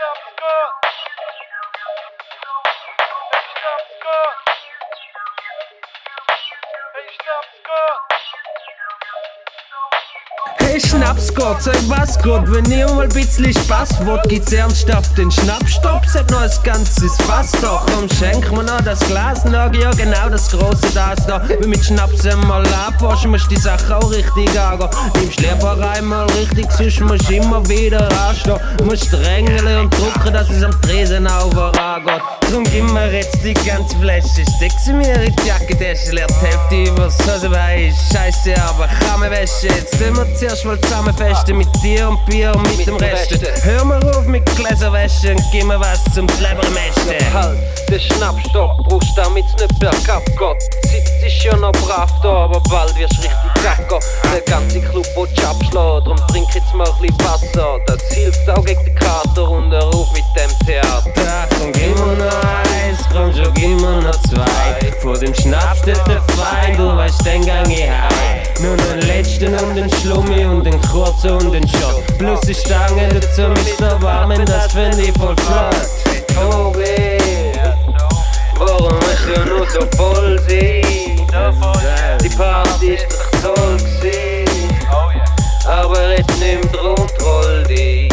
Hey, stop, Scott! Schnapsgott, sag was Gott, wenn ihr mal bisschen Spaß wollt, gibt's ernsthaft den Schnappstopp, seid noch ein ganzes Fass doch. Komm, schenk mir noch das Glas, nach, ja genau das große das da. Wenn mit Schnaps einmal abwaschen, musst die Sache auch richtig angehen. Nimmst lieber einmal richtig, sonst musst immer wieder anstehen. Musst drängeln und drucken, dass es am Tresen auch vorangeht. Drum gib mir jetzt die ganze Flasche, steck sie mir in die Jackentasche, leert die Hälfte übers Hosenbein. Scheiße, aber kann mir Wäsche, jetzt tun wir zuerst mal zusammen festen mit dir und Bier und mit, mit dem Rest. Hör mal auf mit Gläserwäsche und gib mir was zum Lebermästen. Halt, den Schnappstopp brauchst damit's nicht bergab geht. Zeit ist ja noch brav da, aber bald wirst richtig kacker. Der ganze Club will abschlagen, drum trink jetzt mal ein bisschen Wasser. Das hilft dem Schnaps steht der Feind, du weißt, den gang ich heim. Nur den letzten und den Schlummi und den kurzen und den Shot. Plus die Stange dazu mit der Warmen, das find ich voll flott. Oh weh, warum ist du nur so voll sein? Die Party ist doch toll gewesen, aber jetzt nimm drum troll dich.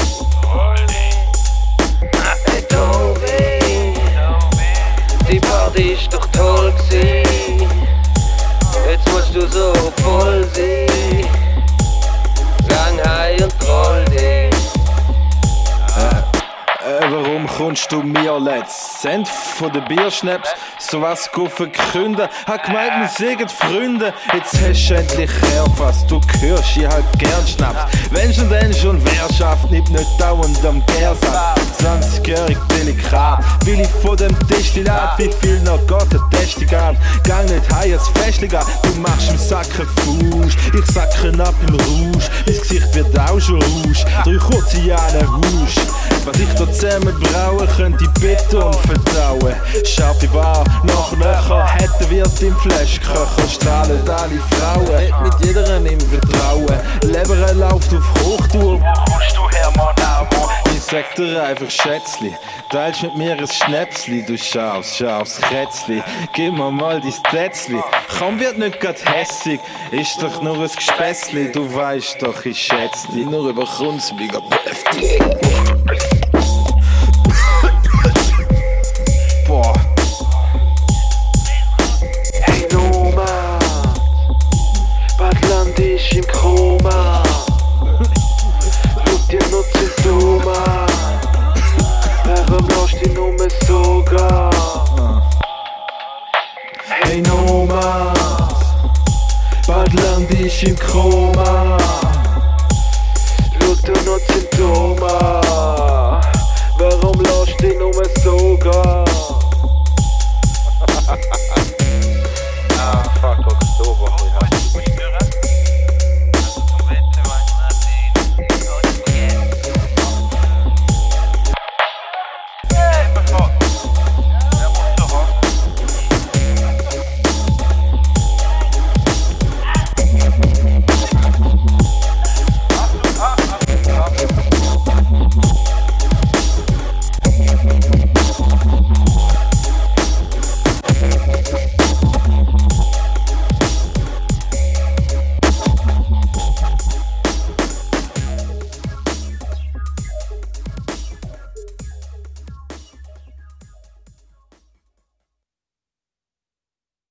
Die Party ist doch musst du so voll sein. Gang heim und troll dich. Äh, warum kommst du mir letzt? Sind von den Bierschnaps sowas go verkünden? Hat gemeint, wir seien Freunde. Jetzt hast du endlich erfasst, du hörst ich halt gern Schnaps. Wenn schon denn schon wer schafft, nimmt nicht dauernd am Gärsatz. 20-jährig delikat, will ich von dem Destillat, wie viel noch Gott der Testigat. Gang nicht heim als Festliga, du machst im Sacken Fuß. Ich sacken ab im Rausch, mein Gesicht wird auch schon rausch. Drei kurze Jahre Husch. Was ich da zusammen braue, könnte ich Beton vertrauen. Scharfe Bar, nach Löcher, hätte wird im Flaschköcher, strahlen alle Frauen. Mit jeder im Vertrauen. Leber läuft auf Hochtour. Sag dir einfach Schätzli, teilst mit mir ein Schnäpsli, du schaust, schaust Kätzli. Gib mir mal dein Tätzli. Komm, wird nicht grad hässig, ist doch nur ein Gespässli. Du weißt doch, ich schätz dich. Nur über Kunst, mega heftig. ich im Koma. Luther und Symptome. Warum lauscht den um es sogar?